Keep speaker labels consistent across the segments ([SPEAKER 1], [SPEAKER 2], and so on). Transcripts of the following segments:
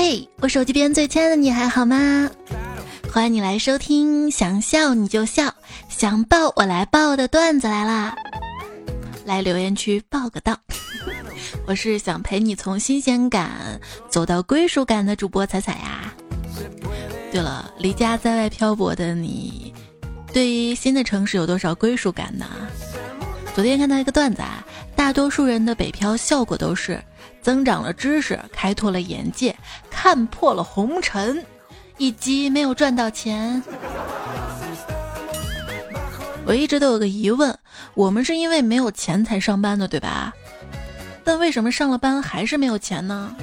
[SPEAKER 1] 嘿，我手机边最亲爱的你还好吗？欢迎你来收听，想笑你就笑，想爆我来爆的段子来啦！来留言区报个到。我是想陪你从新鲜感走到归属感的主播彩彩呀。对了，离家在外漂泊的你，对于新的城市有多少归属感呢？昨天看到一个段子啊，大多数人的北漂效果都是增长了知识，开拓了眼界，看破了红尘，以及没有赚到钱。我一直都有个疑问，我们是因为没有钱才上班的，对吧？但为什么上了班还是没有钱呢？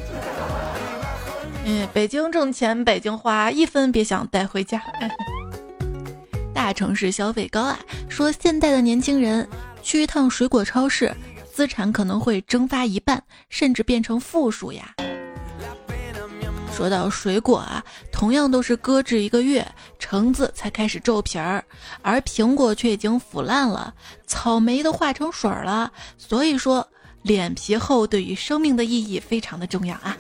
[SPEAKER 1] 嗯，北京挣钱北京花，一分别想带回家。大城市消费高啊，说现代的年轻人去一趟水果超市，资产可能会蒸发一半，甚至变成负数呀。说到水果啊，同样都是搁置一个月，橙子才开始皱皮儿，而苹果却已经腐烂了，草莓都化成水了。所以说，脸皮厚对于生命的意义非常的重要啊。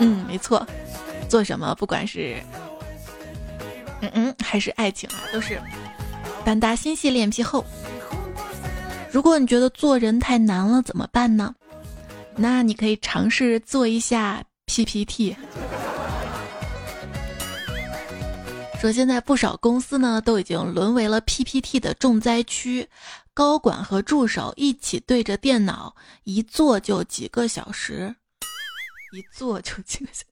[SPEAKER 1] 嗯，没错，做什么不管是嗯嗯还是爱情啊，都是胆大心细脸皮厚。如果你觉得做人太难了，怎么办呢？那你可以尝试做一下。PPT 说，现在不少公司呢都已经沦为了 PPT 的重灾区，高管和助手一起对着电脑，一坐就几个小时，一坐就几个小。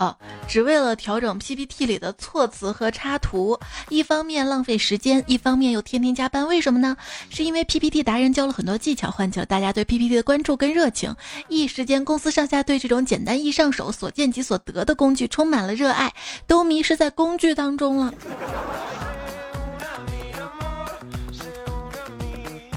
[SPEAKER 1] 哦，只为了调整 PPT 里的措辞和插图，一方面浪费时间，一方面又天天加班，为什么呢？是因为 PPT 达人教了很多技巧，唤起了大家对 PPT 的关注跟热情，一时间公司上下对这种简单易上手、所见即所得的工具充满了热爱，都迷失在工具当中了。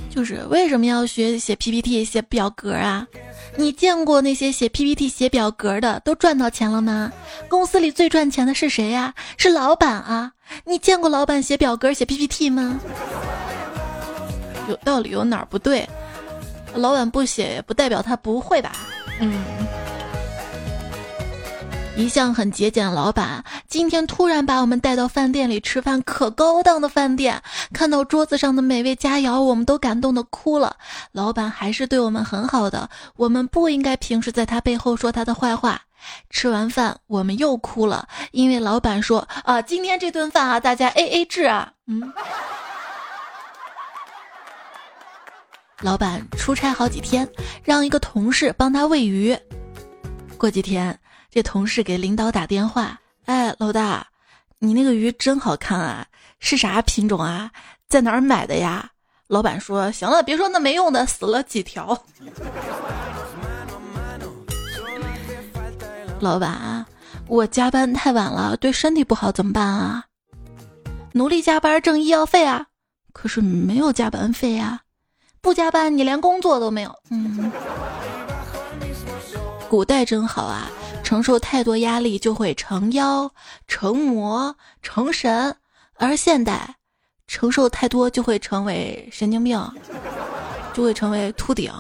[SPEAKER 1] 就是为什么要学写 PPT、写表格啊？你见过那些写 PPT、写表格的都赚到钱了吗？公司里最赚钱的是谁呀？是老板啊！你见过老板写表格、写 PPT 吗？有道理，有哪儿不对？老板不写，不代表他不会吧？嗯。一向很节俭的老板，今天突然把我们带到饭店里吃饭，可高档的饭店。看到桌子上的美味佳肴，我们都感动的哭了。老板还是对我们很好的，我们不应该平时在他背后说他的坏话。吃完饭，我们又哭了，因为老板说啊，今天这顿饭啊，大家 A A 制啊。嗯。老板出差好几天，让一个同事帮他喂鱼。过几天。这同事给领导打电话，哎，老大，你那个鱼真好看啊，是啥品种啊？在哪儿买的呀？老板说：“行了，别说那没用的，死了几条。”老板，我加班太晚了，对身体不好，怎么办啊？努力加班挣医药费啊，可是没有加班费呀，不加班你连工作都没有。嗯，古代真好啊。承受太多压力就会成妖、成魔、成神，而现代承受太多就会成为神经病，就会成为秃顶。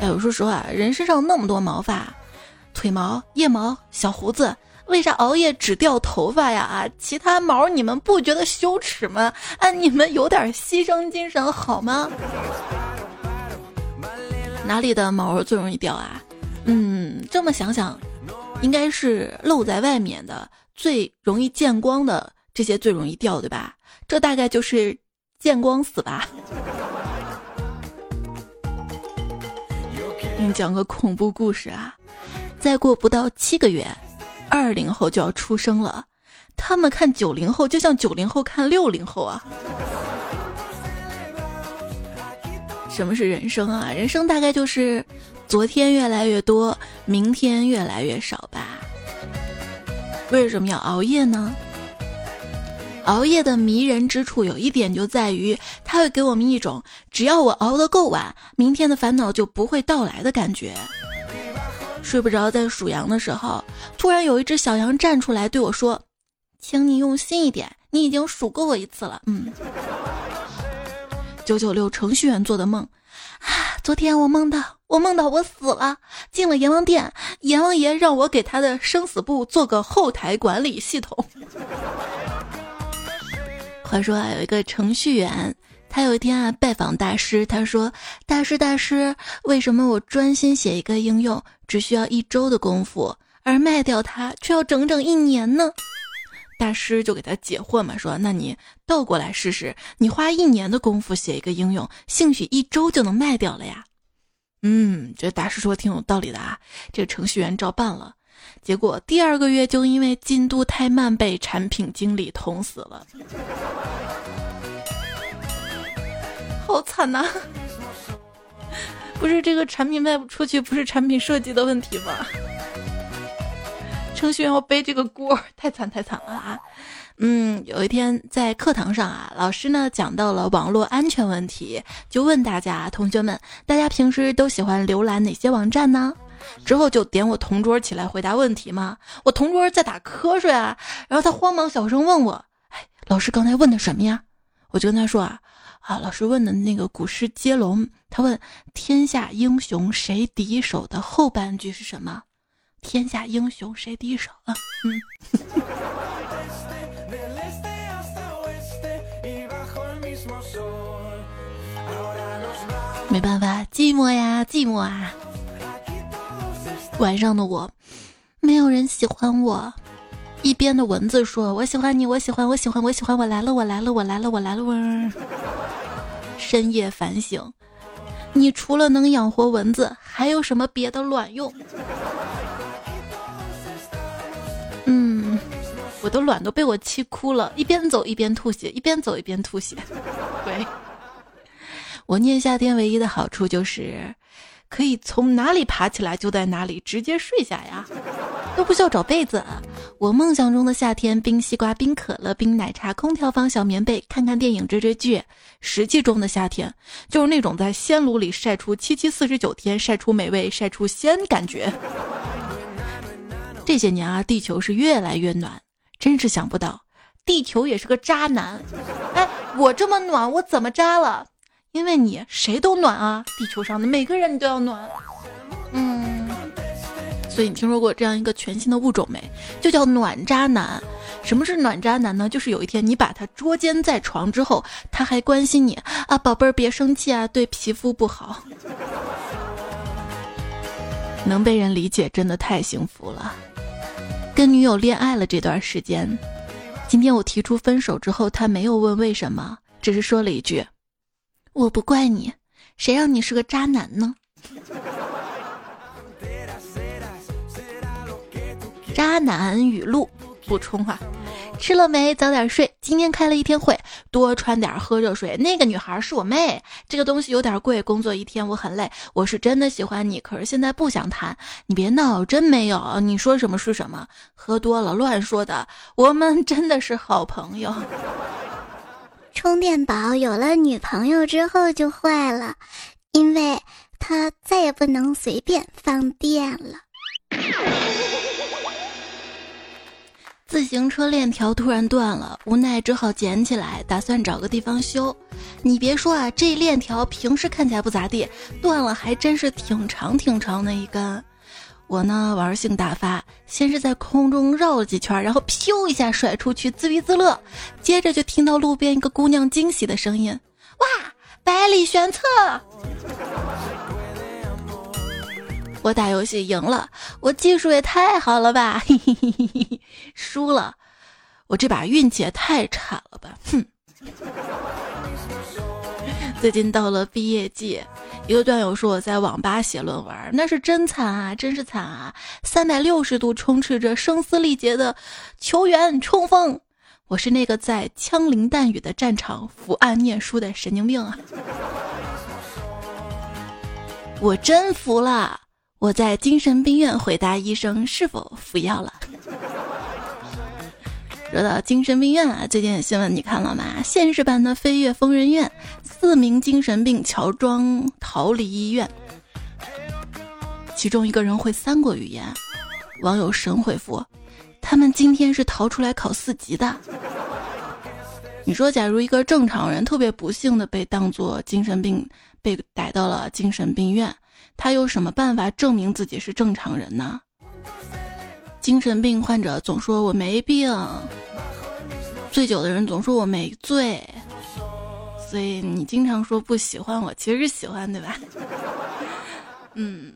[SPEAKER 1] 哎，我说实话，人身上那么多毛发，腿毛、腋毛、小胡子，为啥熬夜只掉头发呀？啊，其他毛你们不觉得羞耻吗？啊，你们有点牺牲精神好吗？哪里的毛最容易掉啊？嗯，这么想想，应该是露在外面的最容易见光的这些最容易掉，对吧？这大概就是见光死吧。给 你讲个恐怖故事啊！再过不到七个月，二零后就要出生了，他们看九零后就像九零后看六零后啊。什么是人生啊？人生大概就是。昨天越来越多，明天越来越少吧？为什么要熬夜呢？熬夜的迷人之处有一点就在于，它会给我们一种只要我熬得够晚，明天的烦恼就不会到来的感觉。睡不着，在数羊的时候，突然有一只小羊站出来对我说：“请你用心一点，你已经数过我一次了。”嗯，九九六程序员做的梦。啊，昨天我梦到我梦到我死了，进了阎王殿，阎王爷让我给他的生死簿做个后台管理系统。话说啊，有一个程序员，他有一天啊拜访大师，他说：“大师大师，为什么我专心写一个应用只需要一周的功夫，而卖掉它却要整整一年呢？”大师就给他解惑嘛，说：“那你倒过来试试，你花一年的功夫写一个应用，兴许一周就能卖掉了呀。”嗯，这大师说挺有道理的啊。这个程序员照办了，结果第二个月就因为进度太慢被产品经理捅死了，好惨呐！不是这个产品卖不出去，不是产品设计的问题吗？程序员要背这个锅，太惨太惨了啊！嗯，有一天在课堂上啊，老师呢讲到了网络安全问题，就问大家同学们，大家平时都喜欢浏览哪些网站呢？之后就点我同桌起来回答问题嘛。我同桌在打瞌睡啊，然后他慌忙小声问我：“哎，老师刚才问的什么呀？”我就跟他说啊啊，老师问的那个古诗接龙，他问“天下英雄谁敌手”的后半句是什么？天下英雄谁敌手啊？嗯，没办法，寂寞呀，寂寞啊。晚上的我，没有人喜欢我。一边的蚊子说：“我喜欢你，我喜欢，我喜欢，我喜欢，我来了，我来了，我来了，我来了。”嗡。深夜反省，你除了能养活蚊子，还有什么别的卵用？我的卵都被我气哭了，一边走一边吐血，一边走一边吐血。对，我念夏天唯一的好处就是，可以从哪里爬起来就在哪里直接睡下呀，都不需要找被子。我梦想中的夏天，冰西瓜、冰可乐、冰奶茶、空调房、小棉被，看看电影、追追剧。实际中的夏天，就是那种在鲜炉里晒出七七四十九天，晒出美味，晒出鲜感觉。这些年啊，地球是越来越暖。真是想不到，地球也是个渣男。哎，我这么暖，我怎么渣了？因为你谁都暖啊，地球上的每个人你都要暖。嗯，所以你听说过这样一个全新的物种没？就叫暖渣男。什么是暖渣男呢？就是有一天你把他捉奸在床之后，他还关心你啊，宝贝儿别生气啊，对皮肤不好。能被人理解，真的太幸福了。跟女友恋爱了这段时间，今天我提出分手之后，他没有问为什么，只是说了一句：“我不怪你，谁让你是个渣男呢？” 渣男语录补充哈。吃了没？早点睡。今天开了一天会，多穿点，喝热水。那个女孩是我妹。这个东西有点贵。工作一天我很累。我是真的喜欢你，可是现在不想谈。你别闹，真没有。你说什么是什么？喝多了乱说的。我们真的是好朋友。
[SPEAKER 2] 充电宝有了女朋友之后就坏了，因为它再也不能随便放电了。
[SPEAKER 1] 自行车链条突然断了，无奈只好捡起来，打算找个地方修。你别说啊，这链条平时看起来不咋地，断了还真是挺长挺长的一根。我呢玩性大发，先是在空中绕了几圈，然后咻一下甩出去，自娱自乐。接着就听到路边一个姑娘惊喜的声音：“哇，百里玄策！”我打游戏赢了，我技术也太好了吧！嘿嘿嘿嘿嘿，输了，我这把运气也太差了吧！哼。最近到了毕业季，一个段友说我在网吧写论文，那是真惨啊，真是惨啊！三百六十度充斥着声嘶力竭的球员冲锋，我是那个在枪林弹雨的战场伏案念书的神经病啊！我真服了。我在精神病院回答医生是否服药了。说到精神病院啊，最近的新闻你看了吗？现实版的《飞跃疯人院》，四名精神病乔装逃离医院，其中一个人会三国语言。网友神回复：他们今天是逃出来考四级的。你说，假如一个正常人特别不幸的被当作精神病被逮到了精神病院，他有什么办法证明自己是正常人呢？精神病患者总说我没病，醉酒的人总说我没醉，所以你经常说不喜欢我，其实是喜欢，对吧？嗯，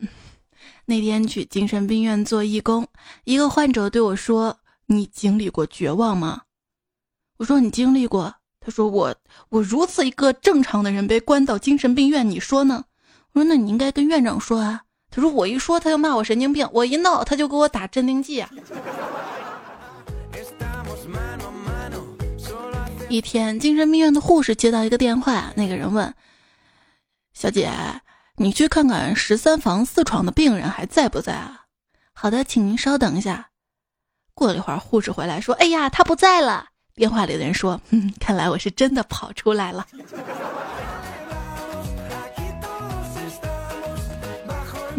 [SPEAKER 1] 那天去精神病院做义工，一个患者对我说：“你经历过绝望吗？”我说你经历过，他说我我如此一个正常的人被关到精神病院，你说呢？我说那你应该跟院长说啊。他说我一说他就骂我神经病，我一闹他就给我打镇定剂啊。一天，精神病院的护士接到一个电话，那个人问：“小姐，你去看看十三房四床的病人还在不在啊？”好的，请您稍等一下。过了一会儿，护士回来说：“哎呀，他不在了。”电话里的人说：“嗯，看来我是真的跑出来了。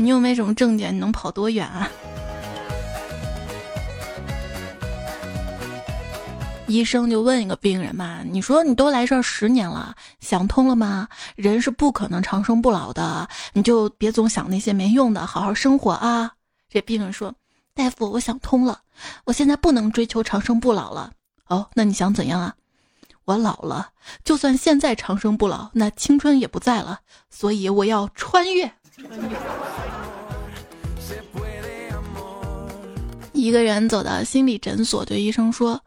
[SPEAKER 1] 你又没什么证件，你能跑多远啊？”医生就问一个病人嘛：“你说你都来这十年了，想通了吗？人是不可能长生不老的，你就别总想那些没用的，好好生活啊。”这病人说：“大夫，我想通了，我现在不能追求长生不老了。”哦，那你想怎样啊？我老了，就算现在长生不老，那青春也不在了，所以我要穿越。一个人走到心理诊所，对医生说：“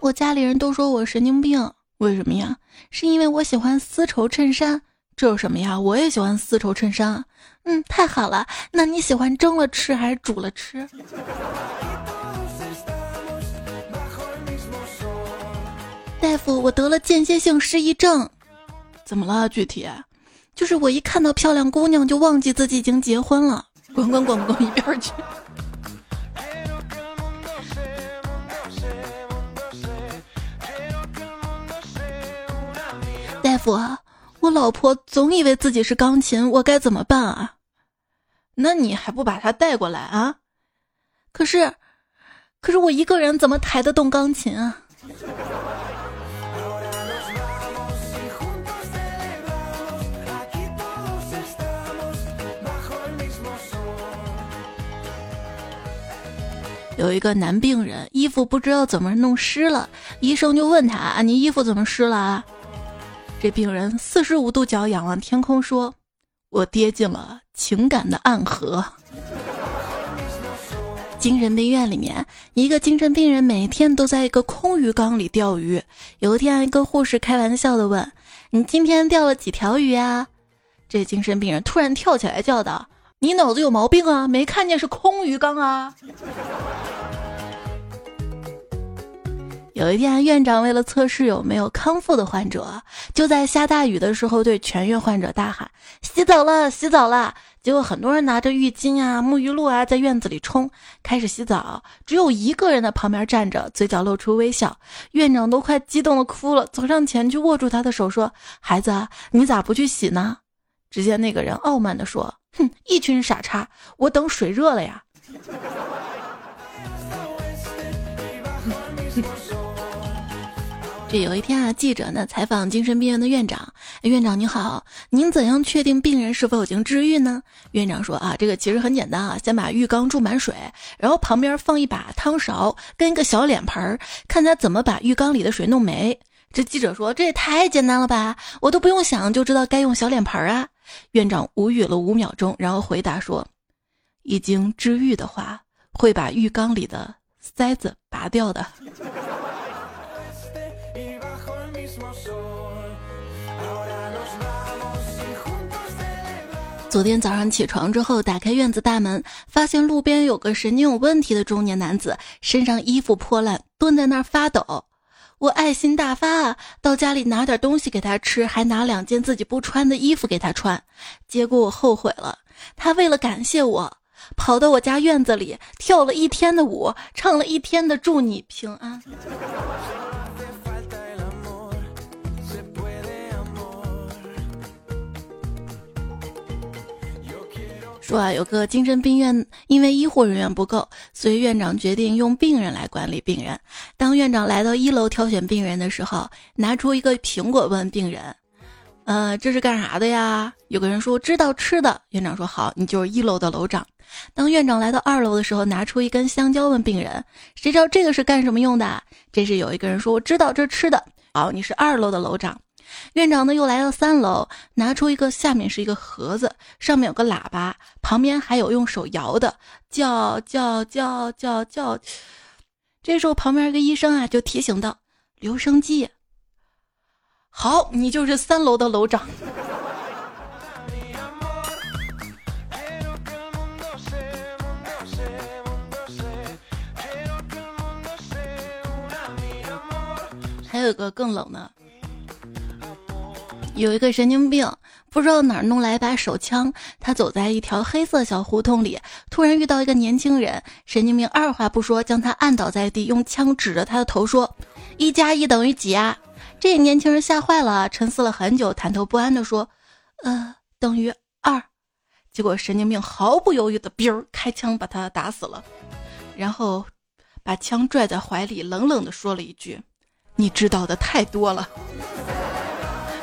[SPEAKER 1] 我家里人都说我神经病，为什么呀？是因为我喜欢丝绸衬衫。这有什么呀？我也喜欢丝绸衬衫。嗯，太好了。那你喜欢蒸了吃还是煮了吃？”大夫，我得了间歇性失忆症，怎么了？具体就是我一看到漂亮姑娘就忘记自己已经结婚了。滚滚滚滚一边去！大夫，我老婆总以为自己是钢琴，我该怎么办啊？那你还不把她带过来啊？可是，可是我一个人怎么抬得动钢琴啊？有一个男病人衣服不知道怎么弄湿了，医生就问他：“啊，你衣服怎么湿了？”啊？”这病人四十五度角仰望天空说：“我跌进了情感的暗河。”精神病院里面，一个精神病人每天都在一个空鱼缸里钓鱼。有一天，一个护士开玩笑的问：“你今天钓了几条鱼啊？”这精神病人突然跳起来叫道。你脑子有毛病啊！没看见是空鱼缸啊！有一天，院长为了测试有没有康复的患者，就在下大雨的时候对全院患者大喊：“洗澡了，洗澡了！”结果很多人拿着浴巾啊、沐浴露啊，在院子里冲，开始洗澡。只有一个人在旁边站着，嘴角露出微笑。院长都快激动的哭了，走上前去握住他的手说：“孩子，你咋不去洗呢？”只见那个人傲慢地说。哼，一群傻叉！我等水热了呀。这有一天啊，记者呢采访精神病院的院长。院长你好，您怎样确定病人是否已经治愈呢？院长说啊，这个其实很简单啊，先把浴缸注满水，然后旁边放一把汤勺跟一个小脸盆儿，看他怎么把浴缸里的水弄没。这记者说：“这也太简单了吧！我都不用想就知道该用小脸盆儿啊。”院长无语了五秒钟，然后回答说：“已经治愈的话，会把浴缸里的塞子拔掉的。”昨天早上起床之后，打开院子大门，发现路边有个神经有问题的中年男子，身上衣服破烂，蹲在那儿发抖。我爱心大发啊，到家里拿点东西给他吃，还拿两件自己不穿的衣服给他穿。结果我后悔了，他为了感谢我，跑到我家院子里跳了一天的舞，唱了一天的祝你平安。说啊，有个精神病院因为医护人员不够，所以院长决定用病人来管理病人。当院长来到一楼挑选病人的时候，拿出一个苹果问病人：“呃，这是干啥的呀？”有个人说：“知道吃的。”院长说：“好，你就是一楼的楼长。”当院长来到二楼的时候，拿出一根香蕉问病人：“谁知道这个是干什么用的？”这时有一个人说：“我知道，这是吃的。”好，你是二楼的楼长。院长呢，又来到三楼，拿出一个，下面是一个盒子，上面有个喇叭，旁边还有用手摇的，叫叫叫叫叫。这时候旁边一个医生啊，就提醒道：“留声机。”好，你就是三楼的楼长。还有个更冷的。有一个神经病，不知道哪儿弄来一把手枪。他走在一条黑色小胡同里，突然遇到一个年轻人。神经病二话不说，将他按倒在地，用枪指着他的头说：“一加一等于几啊？”这年轻人吓坏了，沉思了很久，忐忑不安地说：“呃，等于二。”结果神经病毫不犹豫的“哔儿”开枪把他打死了，然后把枪拽在怀里，冷冷地说了一句：“你知道的太多了。”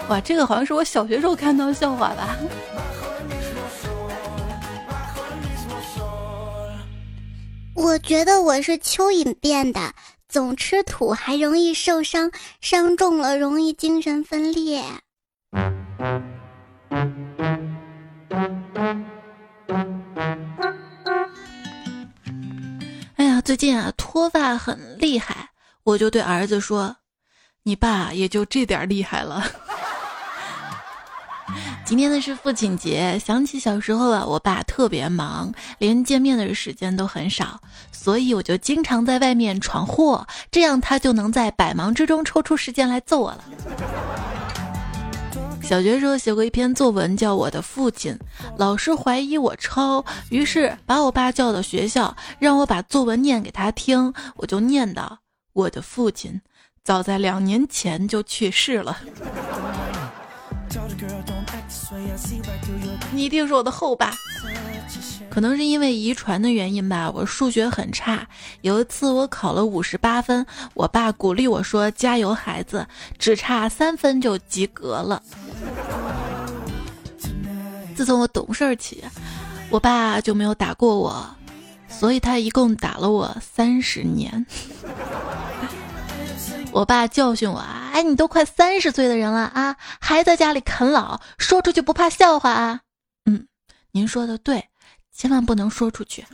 [SPEAKER 1] 哇，这个好像是我小学时候看到的笑话吧？
[SPEAKER 2] 我觉得我是蚯蚓变的，总吃土还容易受伤，伤重了容易精神分裂。
[SPEAKER 1] 哎呀，最近啊脱发很厉害，我就对儿子说：“你爸也就这点厉害了。”今天呢是父亲节，想起小时候啊，我爸特别忙，连见面的时间都很少，所以我就经常在外面闯祸，这样他就能在百忙之中抽出时间来揍我了。小学时候写过一篇作文，叫《我的父亲》，老师怀疑我抄，于是把我爸叫到学校，让我把作文念给他听，我就念道：“我的父亲早在两年前就去世了。”你一定是我的后爸，可能是因为遗传的原因吧。我数学很差，有一次我考了五十八分，我爸鼓励我说：“加油，孩子，只差三分就及格了。”自从我懂事起，我爸就没有打过我，所以他一共打了我三十年。我爸教训我啊，哎，你都快三十岁的人了啊，还在家里啃老，说出去不怕笑话啊？嗯，您说的对，千万不能说出去。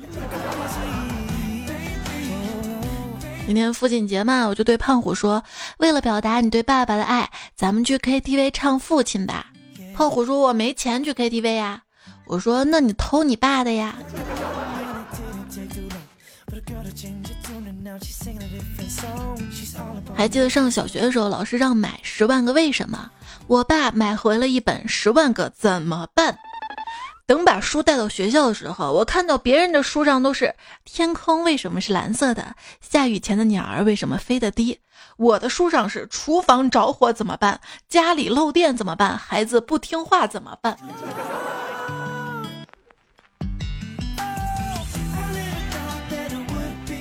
[SPEAKER 1] 今天父亲节嘛，我就对胖虎说，为了表达你对爸爸的爱，咱们去 KTV 唱《父亲》吧。胖虎说，我没钱去 KTV 呀。我说，那你偷你爸的呀。还记得上小学的时候，老师让买《十万个为什么》，我爸买回了一本《十万个怎么办》。等把书带到学校的时候，我看到别人的书上都是“天空为什么是蓝色的”，“下雨前的鸟儿为什么飞得低”，我的书上是“厨房着火怎么办”，“家里漏电怎么办”，“孩子不听话怎么办”。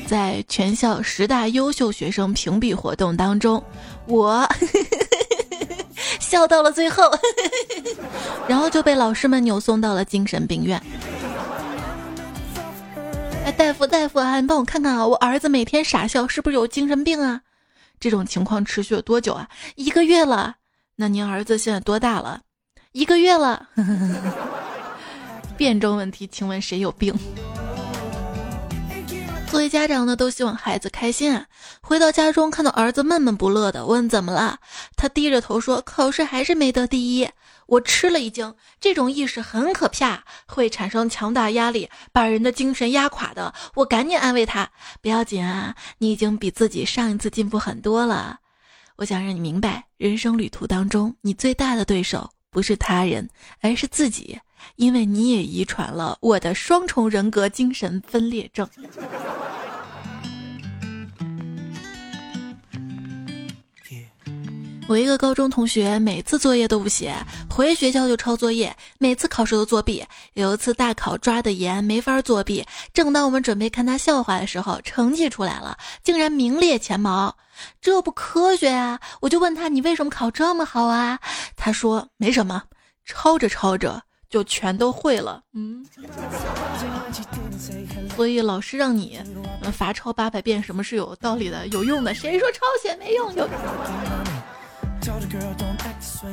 [SPEAKER 1] 在全校十大优秀学生评比活动当中，我笑到了最后，然后就被老师们扭送到了精神病院。哎，大夫大夫啊，你帮我看看啊，我儿子每天傻笑，是不是有精神病啊？这种情况持续了多久啊？一个月了。那您儿子现在多大了？一个月了。辩证问题，请问谁有病？作为家长呢，都希望孩子开心啊。回到家中，看到儿子闷闷不乐的，问怎么了？他低着头说：“考试还是没得第一。”我吃了一惊，这种意识很可怕，会产生强大压力，把人的精神压垮的。我赶紧安慰他：“不要紧啊，你已经比自己上一次进步很多了。”我想让你明白，人生旅途当中，你最大的对手不是他人，而是自己。因为你也遗传了我的双重人格精神分裂症。我一个高中同学，每次作业都不写，回学校就抄作业，每次考试都作弊。有一次大考抓的严，没法作弊。正当我们准备看他笑话的时候，成绩出来了，竟然名列前茅，这不科学啊！我就问他：“你为什么考这么好啊？”他说：“没什么，抄着抄着就全都会了。”嗯。所以老师让你罚抄八百遍，什么是有道理的、有用的？谁说抄写没用？有。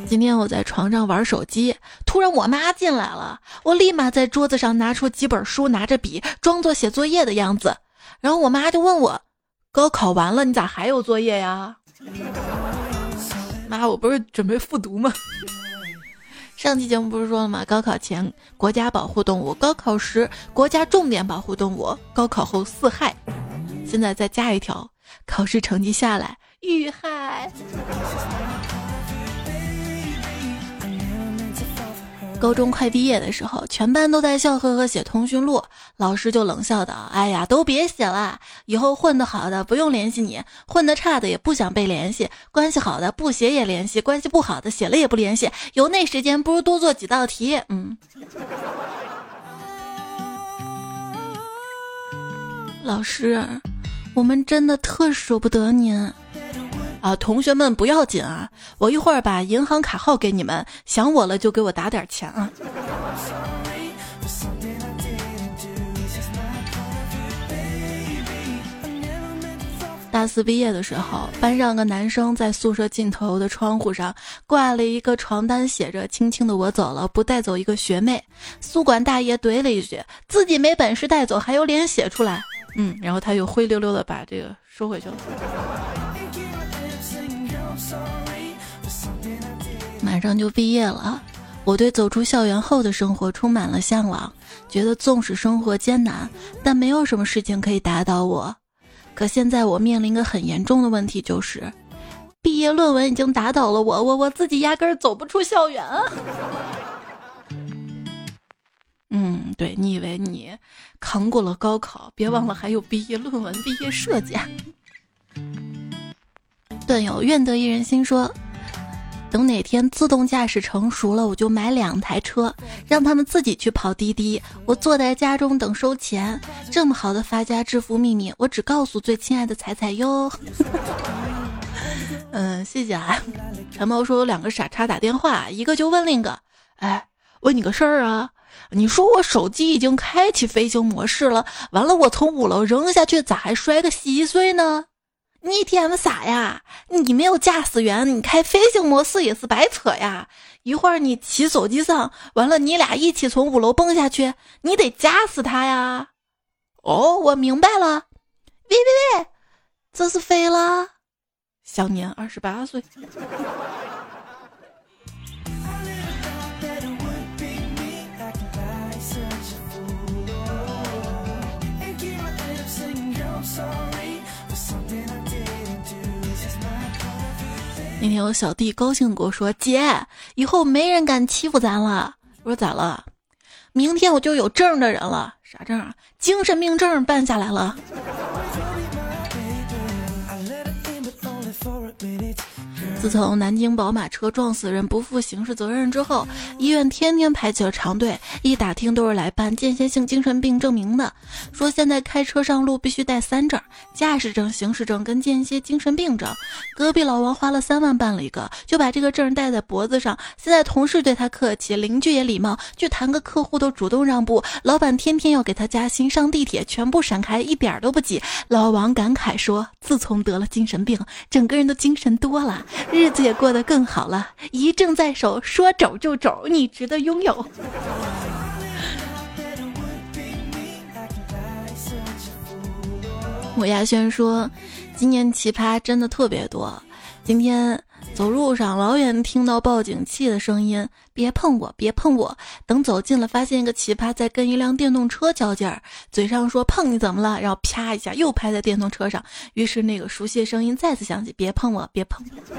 [SPEAKER 1] 今天我在床上玩手机，突然我妈进来了，我立马在桌子上拿出几本书，拿着笔，装作写作业的样子。然后我妈就问我：“高考完了，你咋还有作业呀？” 妈，我不是准备复读吗？上期节目不是说了吗？高考前国家保护动物，高考时国家重点保护动物，高考后四害。现在再加一条：考试成绩下来遇害。高中快毕业的时候，全班都在笑呵呵写通讯录，老师就冷笑道：“哎呀，都别写了，以后混得好的不用联系你，混得差的也不想被联系，关系好的不写也联系，关系不好的写了也不联系。有那时间，不如多做几道题。”嗯，老师，我们真的特舍不得您。啊，同学们不要紧啊，我一会儿把银行卡号给你们，想我了就给我打点钱啊。大四毕业的时候，班上个男生在宿舍尽头的窗户上挂了一个床单，写着“轻轻的我走了，不带走一个学妹”。宿管大爷怼了一句：“自己没本事带走，还有脸写出来？”嗯，然后他又灰溜溜的把这个收回去了。马上就毕业了，我对走出校园后的生活充满了向往，觉得纵使生活艰难，但没有什么事情可以打倒我。可现在我面临个很严重的问题，就是毕业论文已经打倒了我，我我自己压根儿走不出校园啊。嗯，对你以为你扛过了高考，别忘了还有毕业论文、毕业设计。段友愿得一人心说。等哪天自动驾驶成熟了，我就买两台车，让他们自己去跑滴滴，我坐在家中等收钱。这么好的发家致富秘密，我只告诉最亲爱的彩彩哟。嗯，谢谢啊。陈猫说有两个傻叉打电话，一个就问另一个：“哎，问你个事儿啊，你说我手机已经开启飞行模式了，完了我从五楼扔下去，咋还摔个稀碎呢？”你天么傻呀！你没有驾驶员，你开飞行模式也是白扯呀！一会儿你骑手机上，完了你俩一起从五楼蹦下去，你得夹死他呀！哦，我明白了。喂喂喂，这是飞了，享年二十八岁。那天我小弟高兴跟我说：“姐，以后没人敢欺负咱了。”我说：“咋了？明天我就有证的人了。啥证啊？精神病证办下来了。”自从南京宝马车撞死人不负刑事责任之后，医院天天排起了长队，一打听都是来办间歇性精神病证明的。说现在开车上路必须带三证：驾驶证、行驶证跟间歇精神病证。隔壁老王花了三万办了一个，就把这个证戴在脖子上。现在同事对他客气，邻居也礼貌，去谈个客户都主动让步。老板天天要给他加薪，上地铁全部闪开，一点都不挤。老王感慨说：“自从得了精神病，整个人都精神多了。”日子也过得更好了，一证在手，说走就走，你值得拥有。我亚轩说，今年奇葩真的特别多，今天。走路上老远听到报警器的声音，别碰我，别碰我。等走近了，发现一个奇葩在跟一辆电动车较劲儿，嘴上说碰你怎么了，然后啪一下又拍在电动车上。于是那个熟悉的声音再次响起，别碰我，别碰我。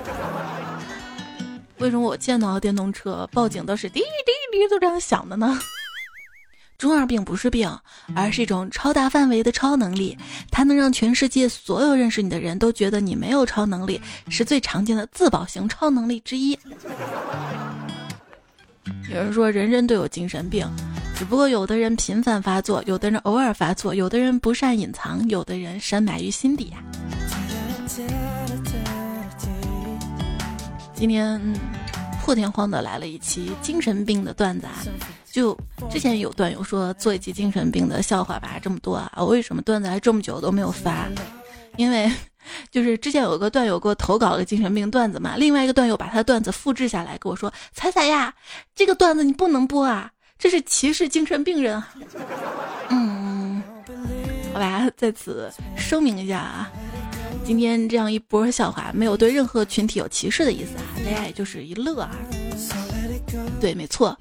[SPEAKER 1] 为什么我见到的电动车报警都是滴滴滴都这样响的呢？中二病不是病，而是一种超大范围的超能力，它能让全世界所有认识你的人都觉得你没有超能力，是最常见的自保型超能力之一。有人说人人都有精神病，只不过有的人频繁发作，有的人偶尔发作，有的人不善隐藏，有的人深埋于心底呀。今天破天荒的来了一期精神病的段子啊！就之前有段友说做一期精神病的笑话吧，这么多啊！我为什么段子还这么久都没有发？因为 就是之前有个段友给我投稿了精神病段子嘛，另外一个段友把他段子复制下来跟我说：“彩彩呀，这个段子你不能播啊，这是歧视精神病人。”嗯，好吧，在此声明一下啊。今天这样一波笑话，没有对任何群体有歧视的意思啊，大家也就是一乐啊。对，没错，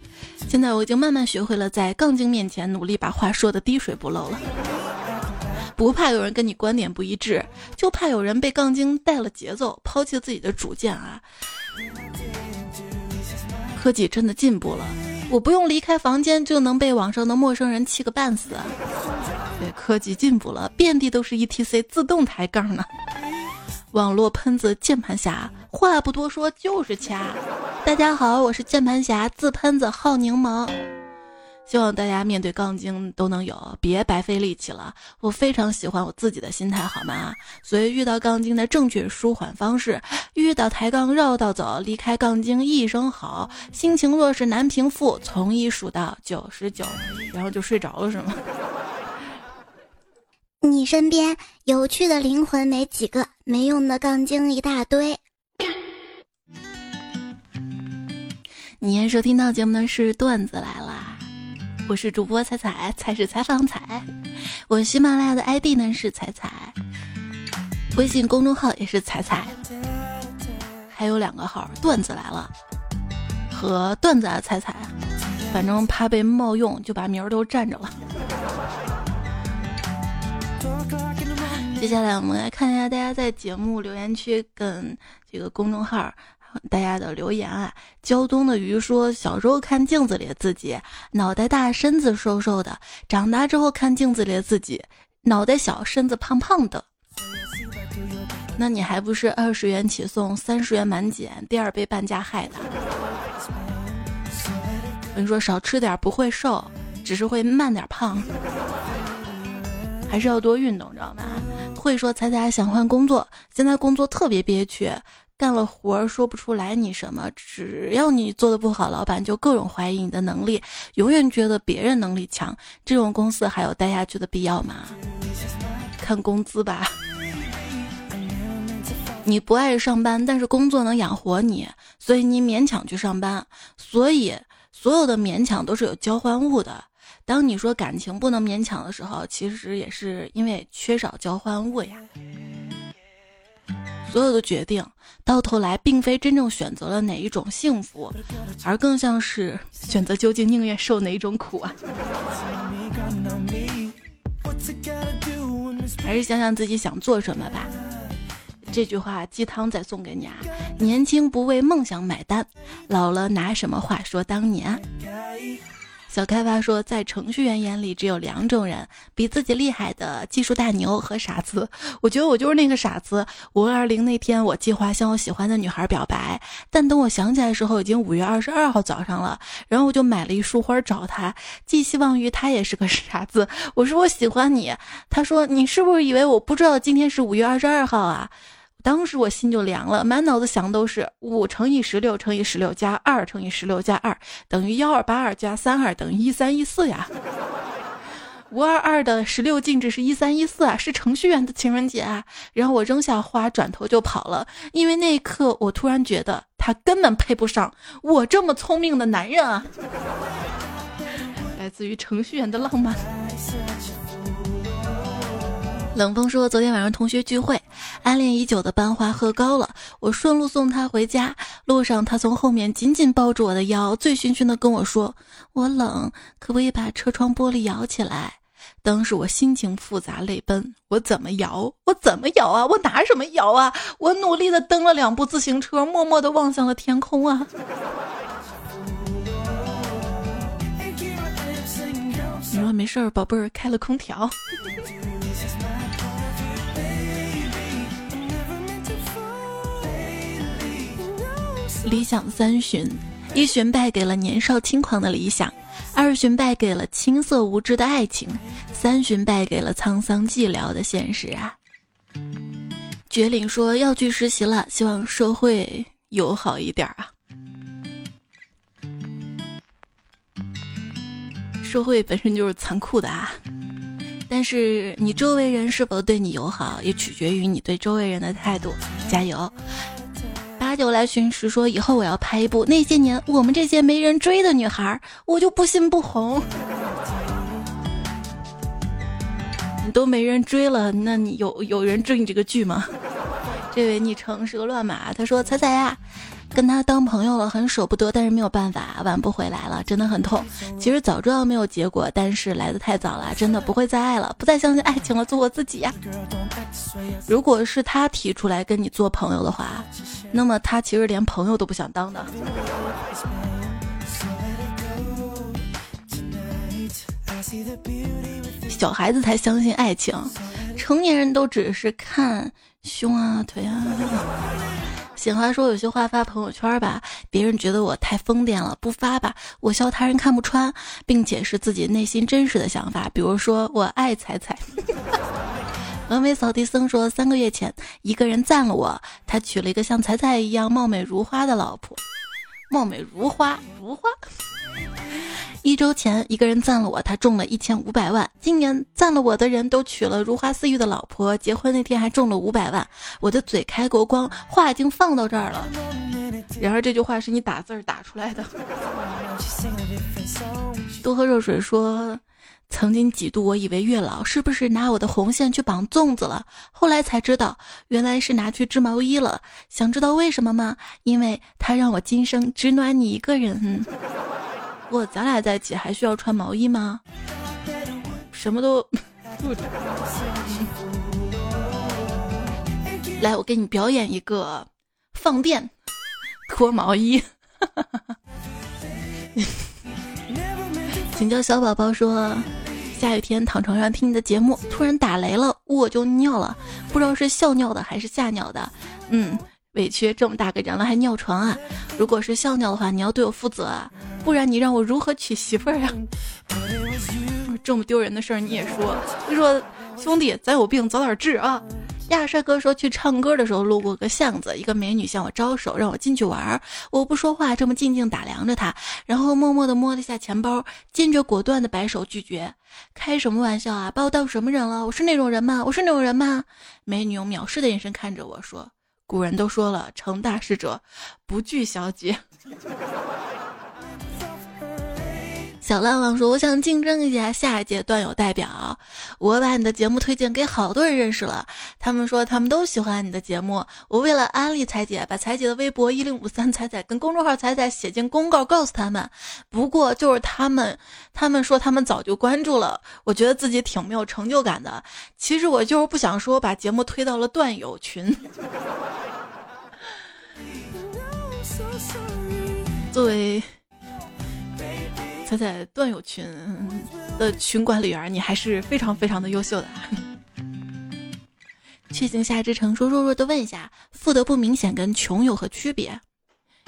[SPEAKER 1] 现在我已经慢慢学会了在杠精面前努力把话说的滴水不漏了。不怕有人跟你观点不一致，就怕有人被杠精带了节奏，抛弃自己的主见啊。科技真的进步了，我不用离开房间就能被网上的陌生人气个半死。对，科技进步了，遍地都是 ETC 自动抬杠呢。网络喷子键盘侠，话不多说就是掐。大家好，我是键盘侠自喷子好柠檬。希望大家面对杠精都能有，别白费力气了。我非常喜欢我自己的心态，好吗？所以遇到杠精的正确舒缓方式，遇到抬杠绕道走，离开杠精一声好。心情若是难平复，从一数到九十九，然后就睡着了，是吗？
[SPEAKER 2] 你身边有趣的灵魂没几个，没用的杠精一大堆。
[SPEAKER 1] 你收听到节目的是段子来啦，我是主播彩彩，彩是采访彩。我喜马拉雅的 ID 呢是彩彩，微信公众号也是彩彩，还有两个号段子来了和段子啊彩彩，反正怕被冒用，就把名儿都占着了。接下来我们来看一下大家在节目留言区跟这个公众号大家的留言啊。胶东的鱼说，小时候看镜子里的自己，脑袋大，身子瘦瘦的；长大之后看镜子里的自己，脑袋小，身子胖胖的。那你还不是二十元起送，三十元满减，第二杯半价害的？我跟你说，少吃点不会瘦，只是会慢点胖。还是要多运动，知道吗？会说彩彩想换工作，现在工作特别憋屈，干了活儿说不出来你什么，只要你做的不好，老板就各种怀疑你的能力，永远觉得别人能力强。这种公司还有待下去的必要吗？看工资吧。你不爱上班，但是工作能养活你，所以你勉强去上班。所以所有的勉强都是有交换物的。当你说感情不能勉强的时候，其实也是因为缺少交换物呀。所有的决定到头来，并非真正选择了哪一种幸福，而更像是选择究竟宁愿受哪一种苦啊。还是想想自己想做什么吧。这句话鸡汤再送给你啊！年轻不为梦想买单，老了拿什么话说当年？小开发说，在程序员眼里只有两种人：比自己厉害的技术大牛和傻子。我觉得我就是那个傻子。五二零那天，我计划向我喜欢的女孩表白，但等我想起来的时候，已经五月二十二号早上了。然后我就买了一束花找她，寄希望于她也是个傻子。我说我喜欢你，他说你是不是以为我不知道今天是五月二十二号啊？当时我心就凉了，满脑子想都是五乘以十六乘以十六加二乘以十六加二等于幺二八二加三二等于一三一四呀。五二二的十六进制是一三一四啊，是程序员的情人节啊。然后我扔下花，转头就跑了，因为那一刻我突然觉得他根本配不上我这么聪明的男人啊。来自于程序员的浪漫。冷风说：“昨天晚上同学聚会，暗恋已久的班花喝高了，我顺路送她回家。路上，她从后面紧紧抱住我的腰，醉醺醺的跟我说：‘我冷，可不可以把车窗玻璃摇起来？’当时我心情复杂，泪奔。我怎么摇？我怎么摇啊？我拿什么摇啊？我努力的蹬了两步自行车，默默的望向了天空啊。”你说没事儿，宝贝儿，开了空调。理想三旬，一旬败给了年少轻狂的理想，二旬败给了青涩无知的爱情，三旬败给了沧桑寂寥的现实啊！绝岭说要去实习了，希望社会友好一点啊！社会本身就是残酷的啊，但是你周围人是否对你友好，也取决于你对周围人的态度。加油！八九来寻时说，以后我要拍一部那些年我们这些没人追的女孩，我就不信不红。你都没人追了，那你有有人追你这个剧吗？这位昵称是个乱码，他说：“彩彩呀。”跟他当朋友了，很舍不得，但是没有办法，挽不回来了，真的很痛。其实早知道没有结果，但是来的太早了，真的不会再爱了，不再相信爱情了，做我自己呀。如果是他提出来跟你做朋友的话，那么他其实连朋友都不想当的。小孩子才相信爱情，成年人都只是看胸啊腿啊。闲话说，有些话发朋友圈吧，别人觉得我太疯癫了；不发吧，我笑他人看不穿，并且是自己内心真实的想法。比如说，我爱彩彩。完美扫地僧说，三个月前，一个人赞了我，他娶了一个像彩彩一样貌美如花的老婆。貌美如花，如花。一周前，一个人赞了我，他中了一千五百万。今年赞了我的人都娶了如花似玉的老婆，结婚那天还中了五百万。我的嘴开过光，话已经放到这儿了。然而这句话是你打字儿打出来的。多喝热水说，曾经几度我以为月老是不是拿我的红线去绑粽子了，后来才知道原来是拿去织毛衣了。想知道为什么吗？因为他让我今生只暖你一个人。不，咱俩在一起还需要穿毛衣吗？什么都 来，我给你表演一个放电 脱毛衣。请教小宝宝说，下雨天躺床上听你的节目，突然打雷了，我就尿了，不知道是笑尿的还是吓尿的。嗯。委屈这么大个人了还尿床啊！如果是笑尿的话，你要对我负责啊，不然你让我如何娶媳妇儿啊？这么丢人的事儿你也说？你说兄弟，咱有病早点治啊！亚帅哥说去唱歌的时候路过个巷子，一个美女向我招手，让我进去玩儿。我不说话，这么静静打量着她，然后默默地摸了一下钱包，坚决果断地摆手拒绝。开什么玩笑啊！把我当什么人了？我是那种人吗？我是那种人吗？美女用藐视的眼神看着我说。古人都说了，成大事者不惧小姐。小浪浪说：“我想竞争一下下一届段友代表，我把你的节目推荐给好多人认识了，他们说他们都喜欢你的节目。我为了安利彩姐，把彩姐的微博一零五三彩彩跟公众号彩彩写进公告，告诉他们。不过就是他们，他们说他们早就关注了，我觉得自己挺没有成就感的。其实我就是不想说，把节目推到了段友群。作为。”彩彩段友群的群管理员，你还是非常非常的优秀的。确信夏之城说弱弱的问一下，富得不明显跟穷有何区别？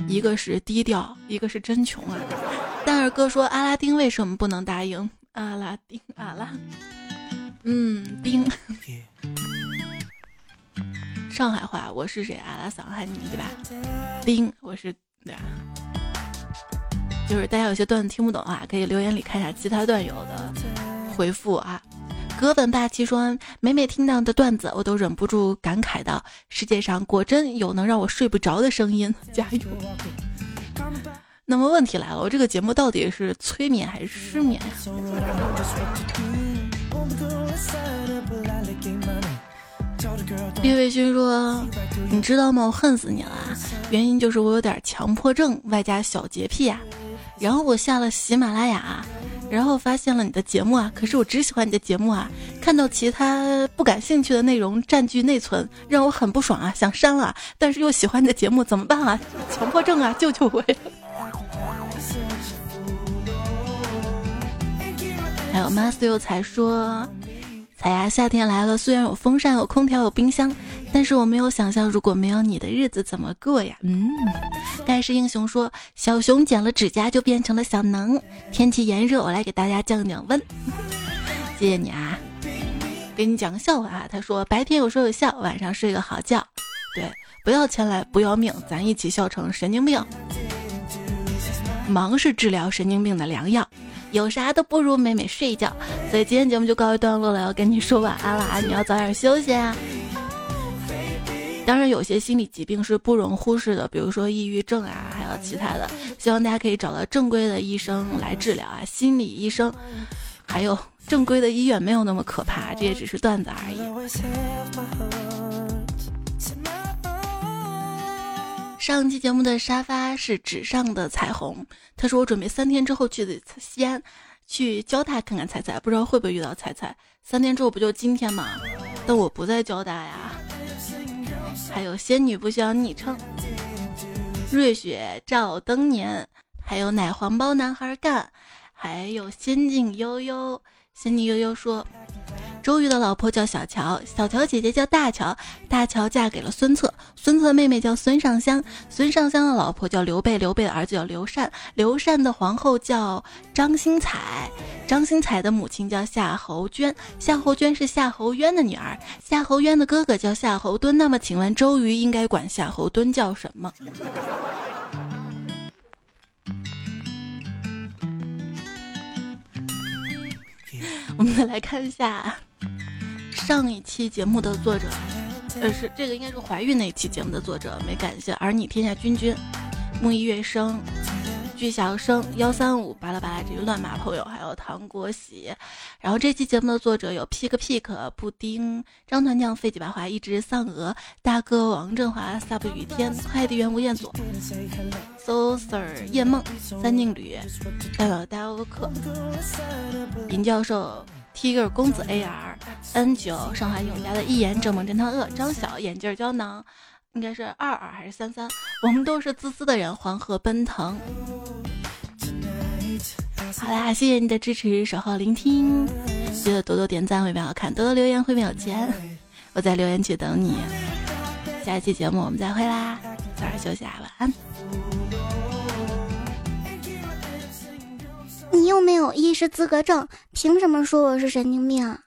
[SPEAKER 1] 一个是低调，一个是真穷啊。但二哥说阿拉丁为什么不能答应？阿拉丁阿拉，嗯，丁。上海话，我是谁？阿拉桑喊你对吧？丁，我是对啊。就是大家有些段子听不懂啊，可以留言里看一下其他段友的回复啊。格本霸气说，每每听到的段子，我都忍不住感慨道：世界上果真有能让我睡不着的声音。加油！那么问题来了，我这个节目到底是催眠还是失眠呀？叶卫勋说：“你知道吗？我恨死你了，原因就是我有点强迫症，外加小洁癖啊。”然后我下了喜马拉雅，然后发现了你的节目啊，可是我只喜欢你的节目啊，看到其他不感兴趣的内容占据内存，让我很不爽啊，想删了，但是又喜欢你的节目，怎么办啊？强迫症啊，救救我！还有 Matthew 才说：“彩呀，夏天来了，虽然有风扇、有空调、有冰箱，但是我没有想象如果没有你的日子怎么过呀。”嗯，盖世英雄说：“小熊剪了指甲就变成了小能。”天气炎热，我来给大家降降温。谢谢你啊，给你讲个笑话啊。他说：“白天有说有笑，晚上睡个好觉。”对，不要钱来不要命，咱一起笑成神经病。忙是治疗神经病的良药，有啥都不如美美睡一觉。所以今天节目就告一段落了，要跟你说晚安了啊，你要早点休息啊。当然，有些心理疾病是不容忽视的，比如说抑郁症啊，还有其他的。希望大家可以找到正规的医生来治疗啊，心理医生，还有正规的医院没有那么可怕，这也只是段子而已。上期节目的沙发是纸上的彩虹。他说我准备三天之后去的西安，去交大看看彩彩，不知道会不会遇到彩彩。三天之后不就今天吗？但我不在交大呀。还有仙女不需要昵称，瑞雪照灯年，还有奶黄包男孩干，还有仙境悠悠。仙境悠悠说。周瑜的老婆叫小乔，小乔姐姐叫大乔，大乔嫁给了孙策，孙策的妹妹叫孙尚香，孙尚香的老婆叫刘备，刘备的儿子叫刘禅，刘禅的皇后叫张星彩，张星彩的母亲叫夏侯娟，夏侯娟是夏侯渊的女儿，夏侯渊的哥哥叫夏侯惇。那么，请问周瑜应该管夏侯惇叫什么？我们来看一下。上一期节目的作者，呃，是这个应该是怀孕那期节目的作者，没感谢。而你天下君君，木易月生，巨小生幺三五巴拉巴拉这个乱码朋友，还有唐国喜。然后这期节目的作者有 pick pick 布丁、张团将、费几白花、一只丧鹅、大哥王振华、sub 雨天、快递员吴彦祖、so sir 叶梦、三静旅、代表大欧克、尹教授。Tiger 公子 AR N 九上海永嘉的一言，正梦侦探恶张小眼镜胶囊，应该是二二还是三三？我们都是自私的人，黄河奔腾。好啦，谢谢你的支持，守候聆听，记得多多点赞会变好看，多多留言会变有钱。我在留言区等你，下一期节目我们再会啦，早点休息啊，晚安。
[SPEAKER 2] 你又没有医师资格证，凭什么说我是神经病啊？